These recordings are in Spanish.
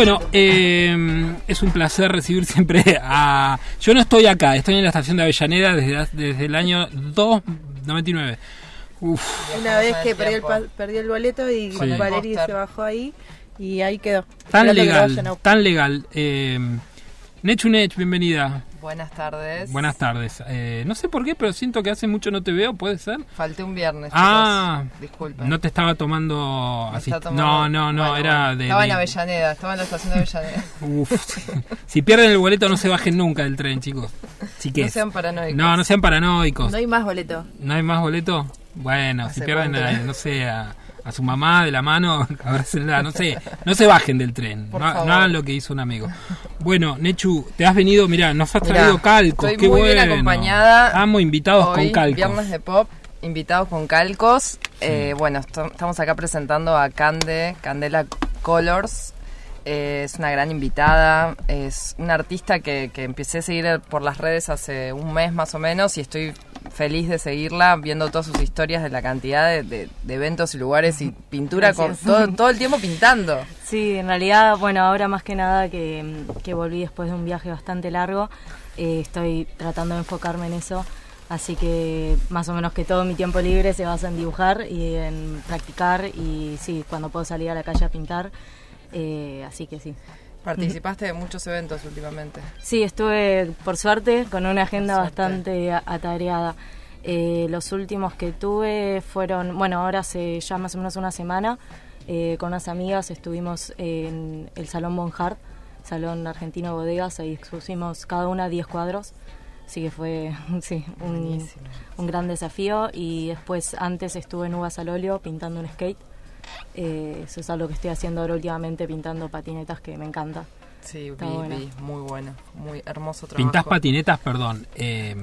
Bueno, eh, es un placer recibir siempre a... Yo no estoy acá, estoy en la estación de Avellaneda desde, desde el año 299. Uf. Una vez que perdí el, perdí el boleto y sí. Valeria se bajó ahí y ahí quedó. Tan legal, tan legal. Eh, Nechu Nech, bienvenida. Buenas tardes. Buenas tardes. Eh, no sé por qué, pero siento que hace mucho no te veo, ¿puede ser? Falté un viernes. Ah, disculpen. No te estaba tomando así. No, no, no, era de. Estaba en Avellaneda, estaba en la estación de Avellaneda. Uf. si pierden el boleto, no se bajen nunca del tren, chicos. Si no sean paranoicos. No, no sean paranoicos. No hay más boleto. ¿No hay más boleto? Bueno, si pierden, no sé, a a su mamá de la mano, no sé, no se bajen del tren, no, hagan lo que hizo un amigo. Bueno, Nechu, te has venido, mira, nos has traído calcos, qué muy bien acompañada. Amo invitados con calcos. Viernes de pop, invitados con calcos. Eh, bueno, estamos acá presentando a Cande, Candela Colors. Eh, es una gran invitada, es una artista que, que empecé a seguir por las redes hace un mes más o menos y estoy feliz de seguirla, viendo todas sus historias de la cantidad de, eventos y lugares y pintura con todo, el tiempo pintando. Sí, en realidad, bueno, ahora más que nada que, volví después de un viaje bastante largo, eh, estoy tratando de enfocarme en eso. Así que más o menos que todo mi tiempo libre se basa en dibujar y en practicar y sí, cuando puedo salir a la calle a pintar. Eh, así que sí. Participaste de muchos eventos últimamente. Sí, estuve por suerte con una agenda bastante atareada. Eh, los últimos que tuve fueron, bueno, ahora hace ya más o menos una semana, eh, con unas amigas estuvimos en el Salón Bonhart, Salón Argentino Bodegas, ahí expusimos cada una 10 cuadros, así que fue sí, un, un, gran desafío. Y después, antes estuve en Uvas al óleo pintando un skate eh, eso es algo que estoy haciendo ahora últimamente, pintando patinetas que me encanta. Sí, vi, muy bueno, muy hermoso trabajo. Pintás patinetas, perdón. Eh,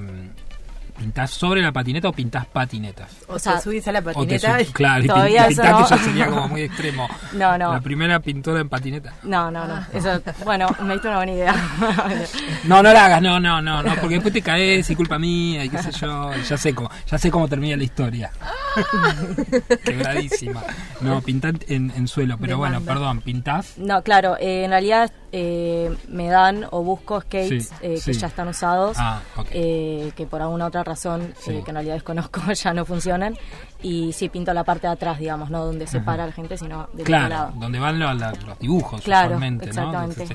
¿Pintás sobre la patineta o pintás patinetas? O, sea, subís a la patineta. claro, todavía y pintás que ya sería como muy extremo. No, no. La primera pintora en patineta. No, no, no. Eso, bueno, me diste una buena idea. no, no la hagas, no, no, no, no, porque después te caes y culpa mía y qué sé yo. Ya sé cómo, ya sé cómo termina la historia. Quebradísima. No, pintás en, suelo, pero bueno, perdón, ¿pintás? No, claro, eh, en realidad eh, me dan o busco skates eh, que ya están usados, ah, eh, que por alguna otra razón eh, que en realidad desconozco ya no funcionan. Y sí, pinto la parte de atrás, digamos, no donde se para la gente, sino de claro, lado. donde van los, dibujos, claro, exactamente.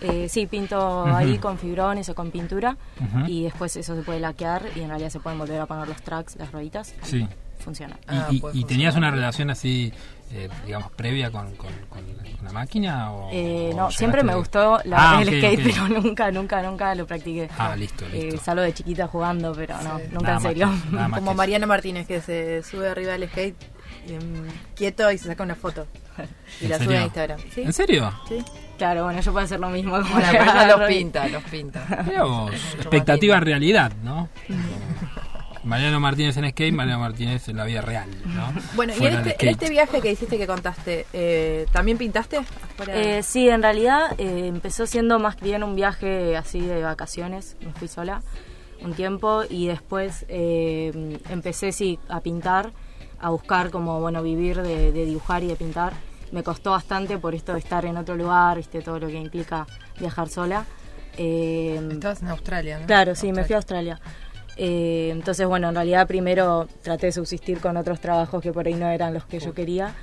Eh, sí, pinto ahí con fibrones o con pintura y después eso se puede laquear y en realidad se pueden volver a poner los tracks, las rueditas. Sí. funciona. ¿Y, y, tenías una relación así, eh, digamos, previa con, con, la máquina? O, eh, no, siempre me gustó la, ah, el skate, pero nunca, nunca, nunca lo practiqué. Ah, listo, listo. Eh, salgo de chiquita jugando, pero no, nunca en serio. Como Mariana Martínez, que se sube arriba del skate quieto y se saca una foto. y la sube a Instagram. ¿En serio? Sí. Claro, bueno, yo puedo hacer lo mismo. Como los pinta, los pinta. expectativa realidad, ¿no? Mariano Martínez en skate, Mariano Martínez en la vida real, ¿no? Bueno, y en este, este, viaje que hiciste que contaste, eh, ¿también pintaste? Eh, sí, en realidad eh, empezó siendo más bien un viaje así de vacaciones, me fui sola un tiempo y después eh, empecé sí a pintar, a buscar como, bueno, vivir de dibujar y de pintar me costó bastante por esto de estar en otro lugar, ¿viste? todo lo que implica viajar sola. Eh, Estabas en Australia, ¿no? Claro, sí, me fui a Australia. Eh, entonces, bueno, en realidad primero traté de subsistir con otros trabajos que por ahí no eran los que yo quería,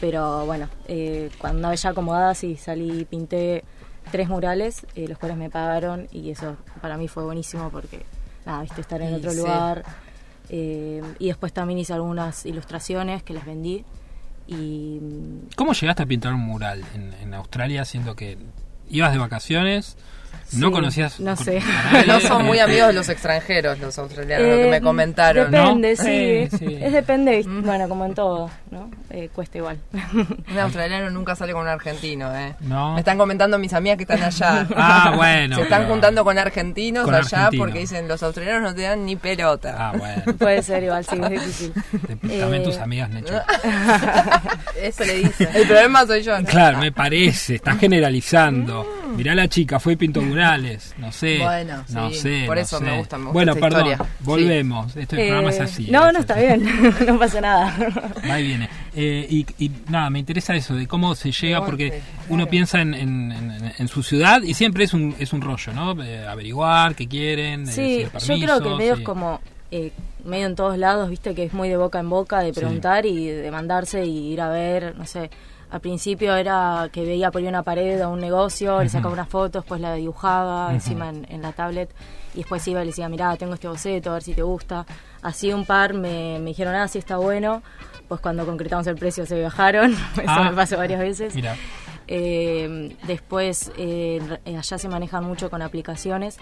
pero bueno, eh, cuando ya acomodada sí salí y pinté tres murales, eh, los cuales me pagaron y eso para mí fue buenísimo porque, nada, viste, estar en otro lugar. y después también hice algunas ilustraciones que les vendí. Y... ¿Cómo llegaste a pintar un mural en, en Australia, siendo que ibas de vacaciones? ¿No conocías? No sé. No son muy amigos de los extranjeros, los australianos, lo que me eh, comentaron. Depende, sí. Es depende, mm. bueno, como en todo, ¿no? Eh, cuesta igual. Un australiano nunca sale con un argentino, ¿eh? No. Me están comentando mis amigas que están allá. Ah, bueno. Se están juntando con argentinos allá porque dicen los australianos no te dan ni pelota. Ah, bueno. Puede ser igual, sí, es difícil. También tus amigas, Necho. Eso le dice. El problema soy yo. Claro, me parece. Estás generalizando. Mirá la chica, fue Murales, no sé. Bueno, no sí, sé. por no eso sé. me gusta, me gusta Bueno, esta perdón, historia. volvemos. Este programa es así. Eh, no, es no está bien, no pasa nada. Va y viene. Eh, y, y nada, me interesa eso, de cómo se llega, porque uno piensa en, en- en- en su ciudad y siempre es un, es un rollo, ¿no? Eh, averiguar qué quieren, eh, Sí, yo creo que medio es y- como eh, medio en todos lados, viste que es muy de boca en boca, de Sí. preguntar y de mandarse y ir a ver, no sé. Al principio era que veía por ahí una pared o un negocio, le sacaba unas fotos, después la dibujaba encima en, en la tablet y después iba y le decía, mirá, tengo este boceto, a ver si te gusta. Así un par me, me dijeron, ah, sí está bueno. Pues cuando concretamos el precio se viajaron, eso Ah. me pasó varias veces. Mira, Eh, después, eh, allá se manejan mucho con aplicaciones,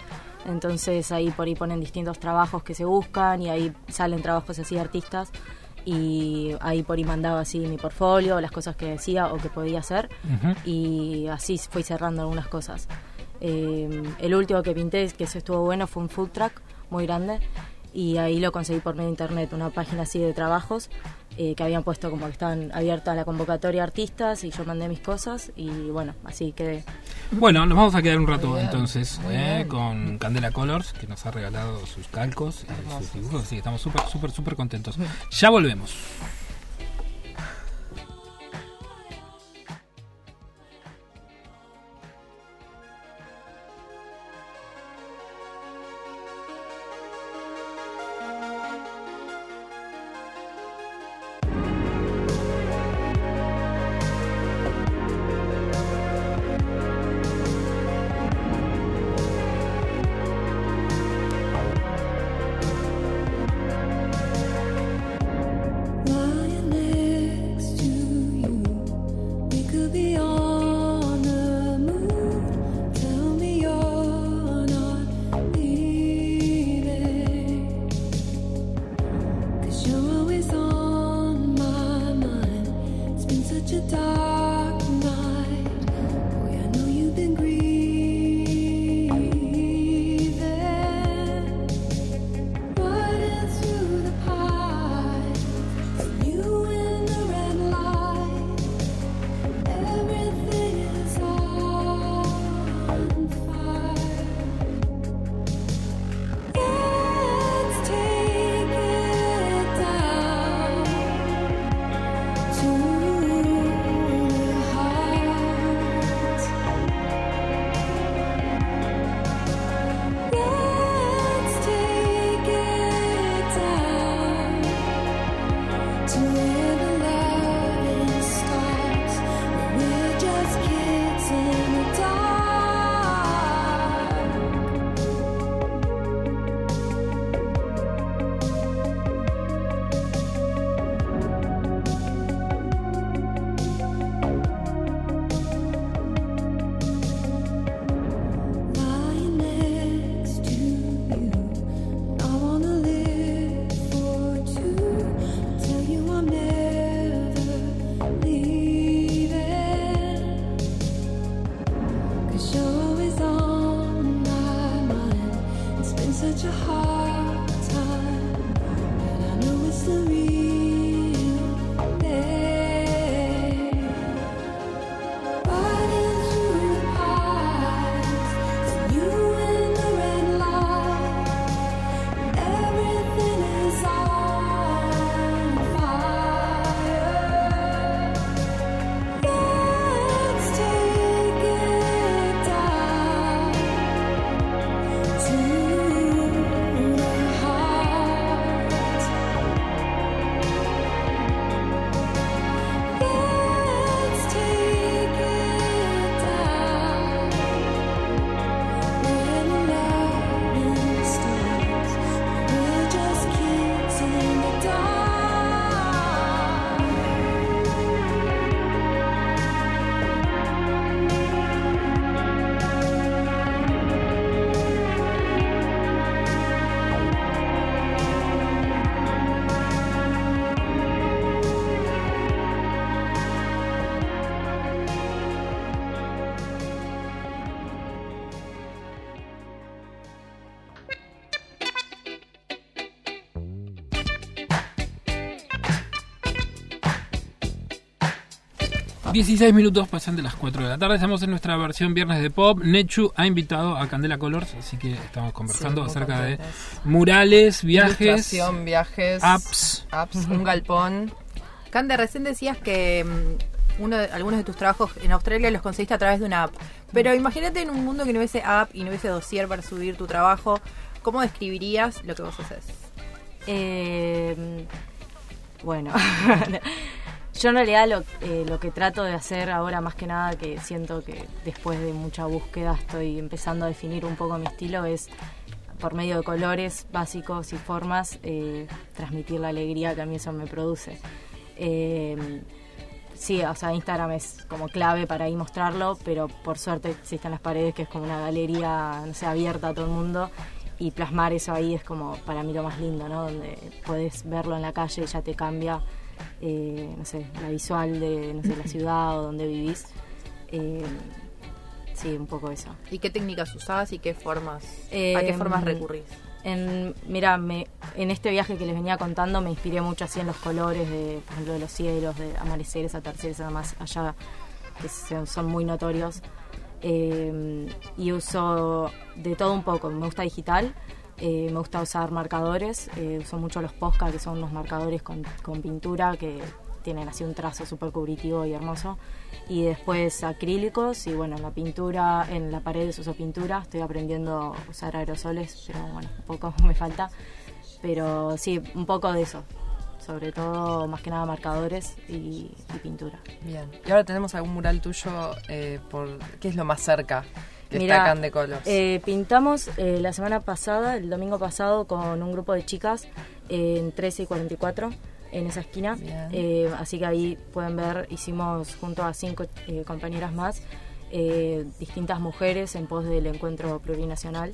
entonces ahí por ahí ponen distintos trabajos que se buscan y ahí salen trabajos así de artistas y ahí por ahí mandaba así mi portfolio, las cosas que decía o que podía hacer. Y así fui cerrando algunas cosas. Eh, el último que pinté, que eso estuvo bueno, fue un food truck muy grande y ahí lo conseguí por medio de internet, una página así de trabajos eh, que habían puesto como que estaban abiertas la convocatoria a artistas y yo mandé mis cosas y bueno, así quedé. Bueno, nos vamos a quedar un rato entonces eh, con Candela Colors, que nos ha regalado sus calcos y sus dibujos, así que estamos súper, súper, súper contentos. Ya volvemos. 16 minutos pasan de las 4 de la tarde. Estamos en nuestra versión Viernes de Pop. Nechu ha invitado a Candela Colors, así que estamos conversando Sí, acerca de murales, viajes, Ilustración, viajes, apps. apps, un galpón. Cande, recién decías que mm, uno de- algunos de tus trabajos en Australia los conseguiste a través de una app. Pero imagínate en un mundo que no hubiese app y no hubiese dossier para subir tu trabajo. ¿Cómo describirías lo que vos haces? Eh, bueno, yo en realidad lo, eh, lo que trato de hacer ahora más que nada, que siento que después de mucha búsqueda estoy empezando a definir un poco mi estilo, es por medio de colores básicos y formas eh, transmitir la alegría que a mí eso me produce. Eh, sí, o sea, Instagram es como clave para ahí mostrarlo, pero por suerte existen las paredes que es como una galería, no sé, abierta a todo el mundo y plasmar eso ahí es como para mí lo más lindo, ¿no? Donde puedes verlo en la calle y ya te cambia, eh, no sé, la visual de no sé, la ciudad o donde vivís. Eh, sí, un poco eso. ¿Y qué técnicas usás y qué formas? Eh, ¿A qué formas recurrís? En, mira, me, en este viaje que les venía contando me inspiré mucho así en los colores, de, por ejemplo, de los cielos, de amaneceres, atardeceres, además allá que son, son muy notorios. Eh, y uso de todo un poco. Me gusta digital, eh, me gusta usar marcadores, eh, uso mucho los Posca, que son unos marcadores con, con pintura que tienen así un trazo súper cubritivo y hermoso. Y después acrílicos y bueno, en la pintura, en la pared uso pintura, estoy aprendiendo a usar aerosoles, pero bueno, un poco me falta. Pero sí, un poco de eso. Sobre todo, más que nada, marcadores y, y pintura. Bien. Y ahora tenemos algún mural tuyo eh, por ¿qué es lo más cerca que Mirá, The Colors? eh, pintamos eh, la semana pasada, el domingo pasado, con un grupo de chicas eh, en 13 y 44 en esa esquina. Así que ahí pueden ver, hicimos junto a cinco compañeras más. Eh, distintas mujeres en pos del encuentro plurinacional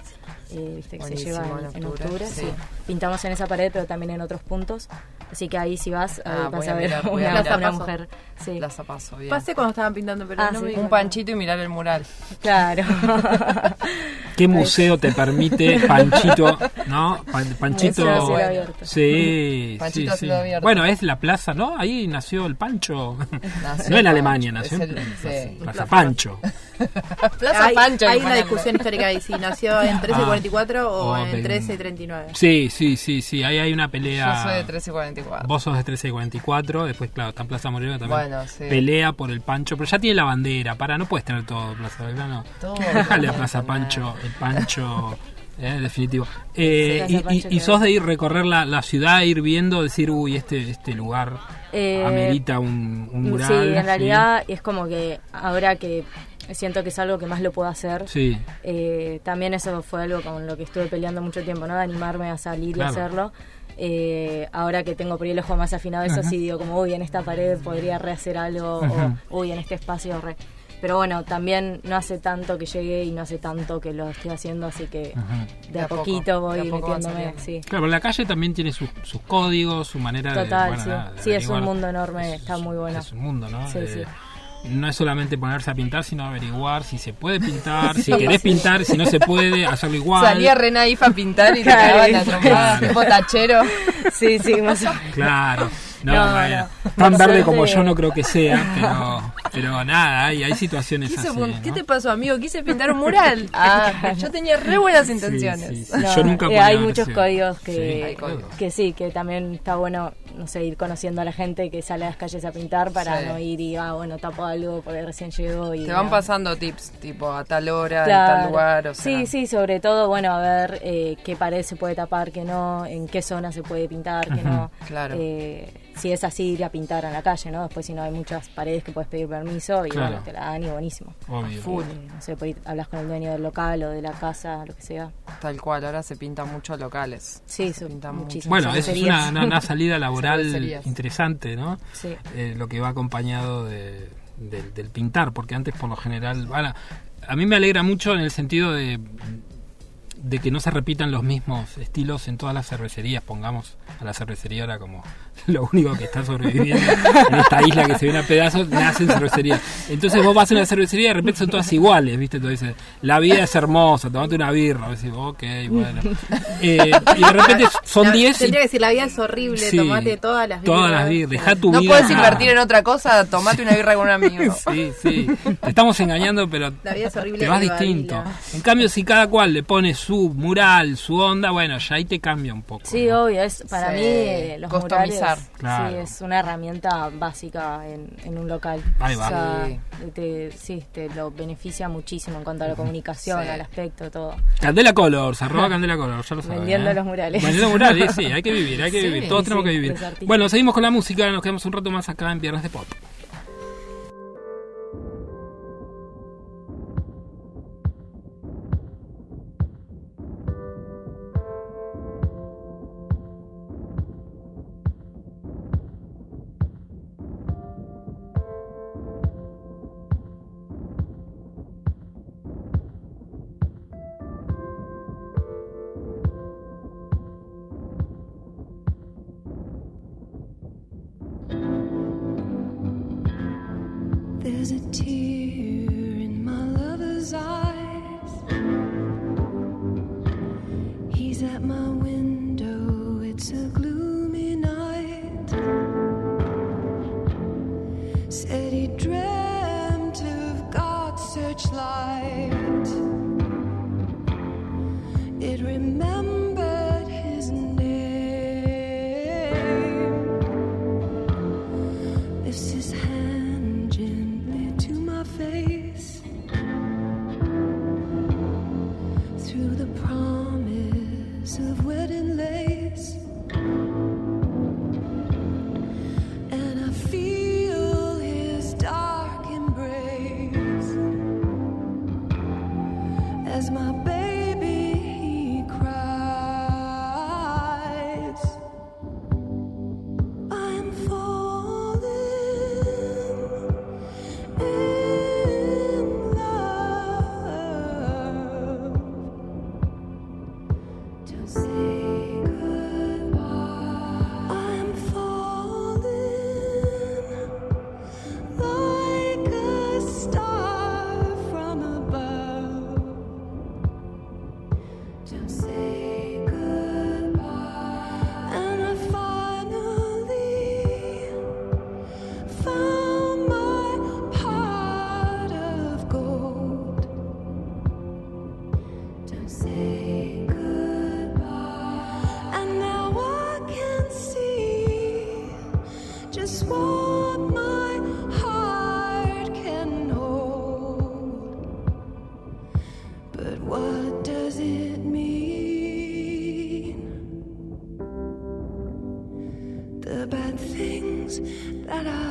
eh, viste que se lleva en, en en octubre, octubre sí. sí. pintamos en esa pared pero también en otros puntos así que ahí si vas Ah, ahí vas a a ver mirar, a una, Paso. mujer sí. Plaza Paso, bien. Pasé cuando estaban pintando, pero Ah, no sí. me di Un panchito y mirar el mural. claro ¿Qué museo te permite Panchito? ¿No? Pan- Panchito. Museo a cielo abierto. Sí, Panchito a sí, sí. cielo abierto. Bueno, es la plaza, ¿no? Ahí nació el Pancho. Nació no en Alemania, nació en. Plaza Pancho. Plaza hay, Pancho. hay una discusión histórica ahí, si nació en 1344 o O en de- 1339. Sí, sí, sí, sí. Ahí hay una pelea. Yo soy de 1344. Vos sos de 1344, después, claro, está en Plaza Moreno también. Bueno, sí. Pelea por el Pancho, pero ya tiene la bandera. Para, no puedes tener todo Plaza Belgrano. Todo. Dale a Plaza Pancho, el Pancho. eh, definitivo. Eh, Sí, y, y- sos de ir recorrer la, la ciudad, ir viendo, decir, uy, este, este lugar Eh, amerita un, un mural. Sí, en realidad es como que ahora que siento que es algo que más lo puedo hacer, Sí, eh, también eso fue algo con lo que estuve peleando mucho tiempo, ¿no? De animarme a salir Claro. y hacerlo. Eh, ahora que tengo por ahí el ojo más afinado, eso Ajá. sí digo, como, uy, en esta pared podría rehacer algo, Ajá. o uy, en este espacio re. Pero bueno, también no hace tanto que llegué y no hace tanto que lo estoy haciendo, así que Ajá. de, De a poco, poquito voy de a poco va metiéndome, sí. Claro, pero la calle también tiene sus, sus códigos, su manera de. Total, bueno, sí. nada, de Sí, es un mundo enorme, está muy bueno. Es un mundo, ¿no? Sí, De- sí. No es solamente ponerse a pintar, sino averiguar si se puede pintar, si querés pintar, si no se puede, hacerlo igual. Salía Renaifa a pintar y te cagaban a y- trompadas, Claro. tipo tachero. Sí, sí, más o menos. Claro. No, No, tan verde como yo no creo que sea, pero, pero nada, hay, hay situaciones Quise así. pon- ¿Qué ¿no? te pasó, amigo? Quise pintar un mural. Ah, yo tenía re buenas intenciones. sí, sí. No, Yo nunca eh, hay muchos versión. códigos que, hay códigos. que sí, que también está bueno, no sé, ir conociendo a la gente que sale a las calles a pintar para Sí. no ir y, ah, bueno, tapo algo porque recién llegó y... Te van no. pasando tips, tipo a tal hora, en Claro. tal lugar. O sea, Sí, sí, sobre todo, bueno, a ver eh, qué pared se puede tapar, qué no, en qué zona se puede pintar, qué no. Claro. Eh, si es así, ir a pintar en la calle, ¿no? Después, si no, hay muchas paredes que puedes pedir permiso y Claro. bueno, te la dan y buenísimo. Obvio. Full. No sé, pues, hablas con el dueño del local o de la casa, lo que sea. Tal cual, ahora se pintan muchos locales. Sí, se su- pintan muchísimo. Bueno, eso es una, una- una salida laboral interesante, ¿no? Sí. Eh, lo que va acompañado de- del- del pintar, porque antes por lo general, bueno, a mí me alegra mucho en el sentido de de que no se repitan los mismos estilos en todas las cervecerías, pongamos a la cervecería ahora como lo único que está sobreviviendo en esta isla que se viene a pedazos, nacen cervecerías. Entonces vos vas a una cervecería y de repente son todas iguales, ¿viste? Entonces dices, la vida es hermosa, tomate una birra, decís, ok, bueno. Eh, y de repente son La- 10 y Tendría que decir, la vida es horrible, Sí, tomate todas las todas las birras, deja tu No vida puedes invertir en otra cosa, tomate una birra con un amigo. Sí, sí. Te estamos engañando, pero La vida es horrible te vas distinto. En cambio, si cada cual le pone su mural, su onda, bueno, ya ahí te cambia un poco. Sí, ¿no? obvio, es para Sí, mí eh, los customizar. murales Claro. sí, es una herramienta básica en, en un local. Ahí va. O sea, Sí. te, sí, te lo beneficia muchísimo en cuanto a la comunicación, Sí. al aspecto, todo. Candela Colors, arroba Candela Colors, ya lo sabes. Vendiendo ¿eh? los murales. Vendiendo murales, sí, hay que vivir, hay que Sí, vivir, todos sí, tenemos que vivir. Bueno, seguimos con la música, nos quedamos un rato más acá en Viernes de Pop. As my baby that I've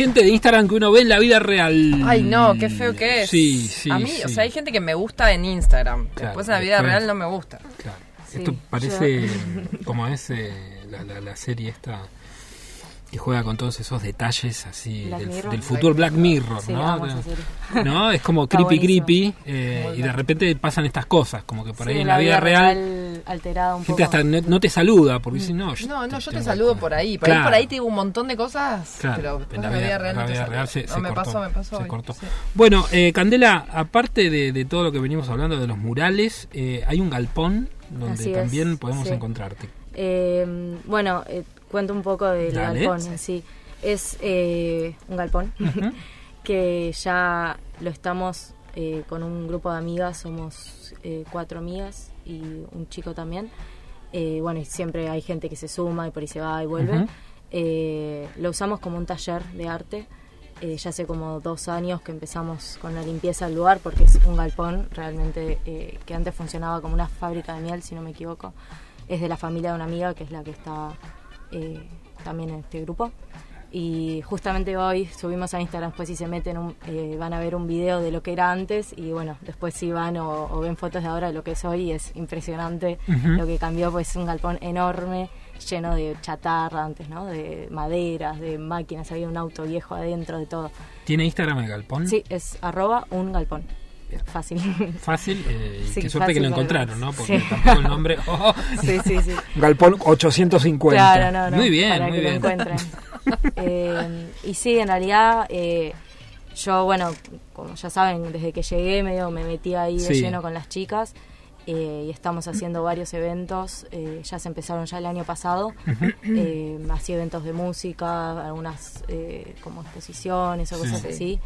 Gente de Instagram que uno ve en la vida real. Ay, no, qué feo que es. Sí, sí. A mí, o sí. sea, hay gente que me gusta en Instagram. Claro, después en la vida después- real no me gusta. Claro. Sí, Esto parece como es eh, la, la- la serie esta que juega con todos esos detalles así Black del, Mirror. del futuro Black Mirror, Sí, ¿no? ¿No? Es como creepy creepy eh, y de repente pasan estas cosas, como que por Sí, ahí en la vida real, alterada un gente poco. hasta no, no te saluda porque dicen, no, No, no, yo te tengo saludo por ahí. Por Claro. ahí por ahí te digo un montón de cosas, Claro, pero en la vida real la vida se, No, se me cortó, pasó, me pasó. se hoy, cortó. sí. Bueno, eh, Candela, aparte de, de todo lo que venimos hablando de los murales, eh, hay un galpón donde Así es, también podemos sí. encontrarte. Eh, bueno, eh, cuento un poco del Dale. galpón en sí. Es eh, un galpón que ya lo estamos eh, con un grupo de amigas, somos eh, cuatro amigas y un chico también. Eh, bueno, y siempre hay gente que se suma y por ahí se va y vuelve. Ujú. Eh, lo usamos como un taller de arte. Eh, ya hace como dos años que empezamos con la limpieza del lugar porque es un galpón realmente eh, que antes funcionaba como una fábrica de miel, si no me equivoco. Es de la familia de una amiga que es la que está eh, también en este grupo. Y justamente hoy subimos a Instagram, después si se meten un- eh, van a ver un video de lo que era antes y bueno, después si van o, o ven fotos de ahora de lo que es hoy, es impresionante lo que cambió, pues es un galpón enorme, lleno de chatarra antes, ¿no? De maderas, de máquinas, había un auto viejo adentro, de todo. ¿Tiene Instagram el galpón? Sí, es arroba un galpón. Bien. Fácil. Fácil, eh, Sí, qué suerte que lo encontraron, ¿no? sí. Porque tampoco el nombre... oh, sí, sí, sí. Galpón 850. Claro, no, no. Muy bien, para muy que bien. lo encuentren. Eh, y sí, en realidad, eh, yo, bueno, como ya saben, desde que llegué medio me metí ahí de Sí. lleno con las chicas eh, y estamos haciendo varios eventos. eh, ya se empezaron ya el año pasado. Eh, así eventos de música, algunas eh, como exposiciones o cosas Sí. así.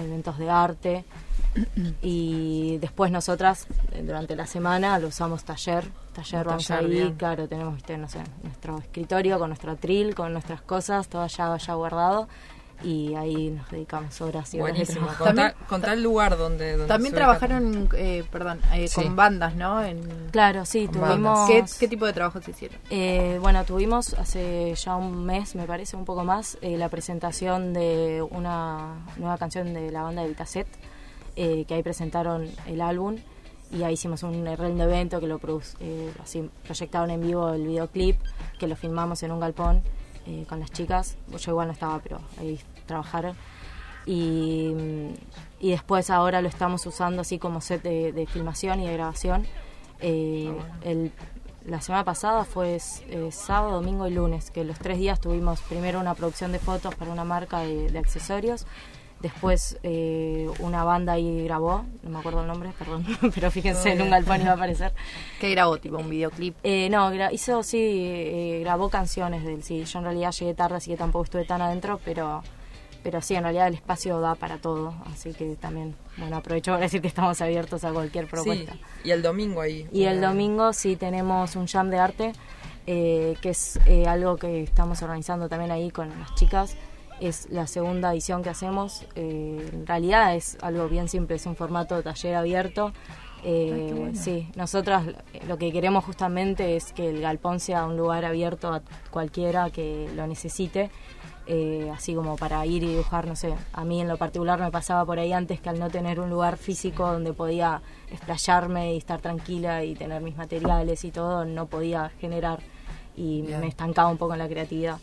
Eventos de arte. Y después nosotras, eh, durante la semana, lo usamos taller. Taller, vamos taller, ahí, bien. claro, tenemos, viste, no sé, nuestro escritorio con nuestro atril, con nuestras cosas, todo ya, ya guardado. Y ahí nos dedicamos horas y horas de Buenísimo. trabajo. También- contá el lugar donde, donde También trabajaron, eh, perdón, eh, Sí. con bandas, ¿no? En, Claro, sí, Con tuvimos... ¿Qué, qué tipo de trabajos hicieron? Eh, bueno, tuvimos hace ya un mes, me parece, un poco más, eh, la presentación de una nueva canción de la banda de Vitacet, eh, que ahí presentaron el álbum y ahí hicimos un lindo evento que lo eh, así proyectaron en vivo el videoclip, que lo filmamos en un galpón eh, con las chicas. Yo igual no estaba, pero ahí trabajaron. Y, y después ahora lo estamos usando así como set de, de filmación y de grabación. Eh, el, la semana pasada fue eh, sábado, domingo y lunes, que los tres días tuvimos primero una producción de fotos para una marca de, de accesorios, después eh, una banda ahí grabó, no me acuerdo el nombre, perdón, pero fíjense, en un galpón iba a aparecer. ¿Qué grabó? ¿Tipo un videoclip? Eh, no, hizo, sí, eh, grabó canciones del sí. Yo en realidad llegué tarde, así que tampoco estuve tan adentro, pero pero sí, en realidad el espacio da para todo, así que también, bueno, aprovecho para decir que estamos abiertos a cualquier Sí, propuesta. y el domingo ahí. Y el Eh, domingo sí tenemos un jam de arte, eh, que es eh, algo que estamos organizando también ahí con las chicas. Es la segunda edición que hacemos. eh, en realidad es algo bien simple, es un formato de taller abierto. Eh, sí, nosotras lo que queremos justamente es que el galpón sea un lugar abierto a cualquiera que lo necesite. eh, así como para ir y dibujar, no sé, a mí en lo particular me pasaba por ahí antes que al no tener un lugar físico donde podía explayarme y estar tranquila y tener mis materiales y todo, no podía generar y Bien. me estancaba un poco en la creatividad.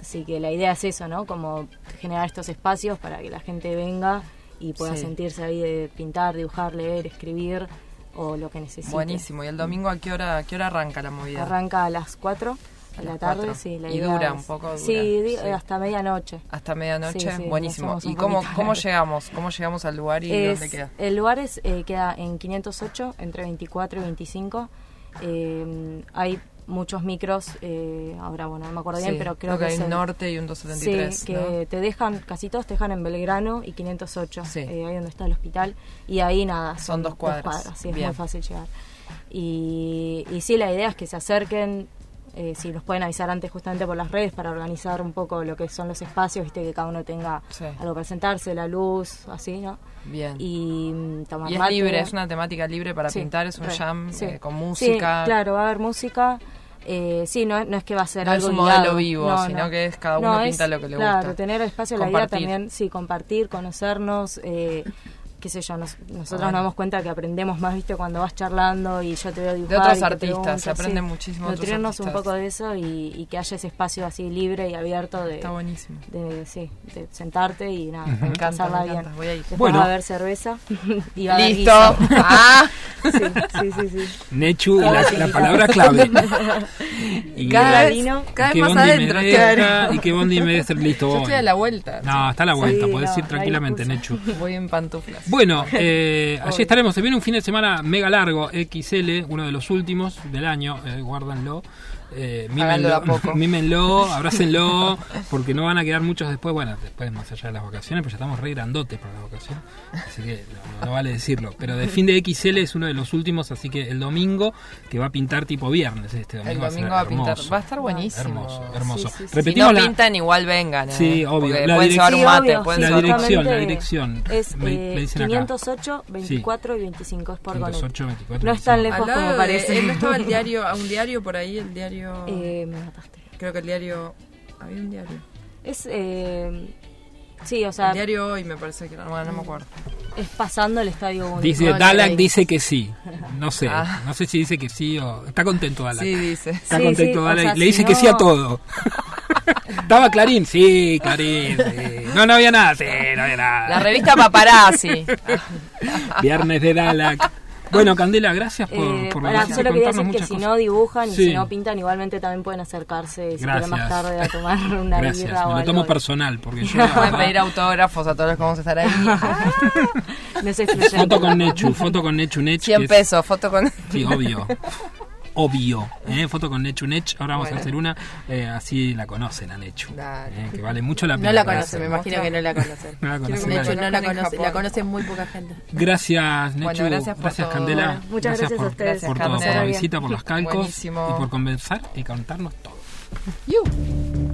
Así que la idea es eso, ¿no? Como generar estos espacios para que la gente venga y pueda Sí. sentirse ahí de pintar, dibujar, leer, escribir o lo que necesite. Buenísimo. ¿Y el domingo a qué hora, a qué hora arranca la movida? Arranca a las 4 de A la tarde, sí. La Y dura es- un poco, dura, Sí, hasta medianoche. Hasta medianoche, Sí, buenísimo. ¿Y cómo, cómo llegamos? ¿Cómo llegamos al lugar y Es- dónde queda? El lugar es, eh, queda en 508, entre 24 y 25. Eh, hay muchos micros, eh, ahora bueno, no me acuerdo bien, pero creo que, hay un el- norte y un 273. Sí, que te dejan, casi todos te dejan en Belgrano y 508, Sí. eh, ahí donde está el hospital. Y ahí nada, Son dos cuadras. sí, es muy fácil llegar. Y, y sí, la idea es que se acerquen, eh, si nos pueden avisar antes justamente por las redes para organizar un poco lo que son los espacios, viste que cada uno tenga Sí. algo para sentarse, la luz, así, ¿no? Bien. Y mm, tomar Y es mate. libre, es una temática libre para Sí, pintar, es un re, jam sí. eh, con Sí, música. claro, va a haber música. Eh, sí, no, no es que va a ser No es algo un modelo vivo, No, sino no. que es cada uno No, pinta es, lo que le claro, gusta. tener espacio, la idea Compartir. también, sí, compartir, conocernos, eh, qué sé yo, nos- nosotros Bueno. nos damos cuenta que aprendemos más, viste, cuando vas charlando y yo te veo dibujar. De otros artistas, pregunto, se aprende sí. muchísimo Nutrirnos un poco de eso y, y que haya ese espacio así libre y abierto de, Está buenísimo. de, sí, de sentarte y nada, Me encanta, me bien. encanta, voy a ir. Después Bueno. va a haber cerveza y va a haber Listo. guiso. ah, Sí, sí, sí, sí. Nechu, la, la palabra clave. Y, cada vez, vino. cada vez más adentro. deja, claro. Y que Bondi me debe ser listo. Yo estoy a la vuelta. No, está a la vuelta, Sí, podés no, ir tranquilamente. Nechu. Voy en pantuflas. Bueno, eh, allí estaremos. Se viene un fin de semana mega largo, XL, uno de los últimos del año. Eh, guárdanlo. Eh, mímenlo, poco. mímenlo, abrácenlo, porque no van a quedar muchos después. Bueno, después, más allá de las vacaciones, pues ya estamos re grandotes para las vacaciones. Así que no, vale decirlo. Pero de fin de XL es uno de los últimos, así que el domingo, que va a pintar tipo viernes. Este domingo El va a ser domingo va a pintar. hermoso. Va a estar buenísimo. Hermoso, hermoso. Sí, sí, sí. Si Repetimos no la- pintan, igual vengan. ¿eh? Sí, obvio. La un Sí, mate. obvio, la dirección, la dirección. Es Me- eh, me dicen acá. 508, 24 y 25, es por Gonet. 508, 24, No es tan 25. lejos como parece. eh, ¿No estaba el diario, a un diario por ahí? El diario. Eh, me mataste. Creo que el diario. Había un diario. Es, eh, sí, o sea, El diario hoy me parece que era. Bueno, no me acuerdo. es pasando el estadio. Dice, No, Dalak dice que sí. No sé. Ah. No sé si dice que sí o. Está contento Dalak. Sí, dice. Está Sí, contento sí, o Dalak. sea, Le si dice que sí a todo. ¿Estaba Clarín? Sí, Clarín. sí. No, no había nada. Sí, no había nada. La revista Paparazzi. Viernes de Dalak. Bueno, Candela, gracias por, Eh, por y solo quería decir que si cosas. no dibujan y Sí. si no pintan, igualmente también pueden acercarse si quieren más tarde a tomar una Gracias, birra o me lo algo. tomo personal porque yo Pueden pedir autógrafos a todos los que vamos a estar ahí. No se excluyen. foto con Nechu, foto con Nechu Nech. 100 que es- pesos, foto con... Sí, obvio. Obvio. ¿eh? Foto con Nechu Nech. Ahora vamos a hacer una. eh, así la conocen a Nechu. Dale. eh, que vale mucho la pena. No la conocen, me imagino que no la conocen. No la conocen no la conocen, la conoce muy poca gente. Gracias, Nechu. Bueno, gracias por todo. Candela. Bueno, muchas gracias a por, ustedes. por, Gracias, todo, por la visita, por los calcos Buenísimo. y por convencer y contarnos todo. In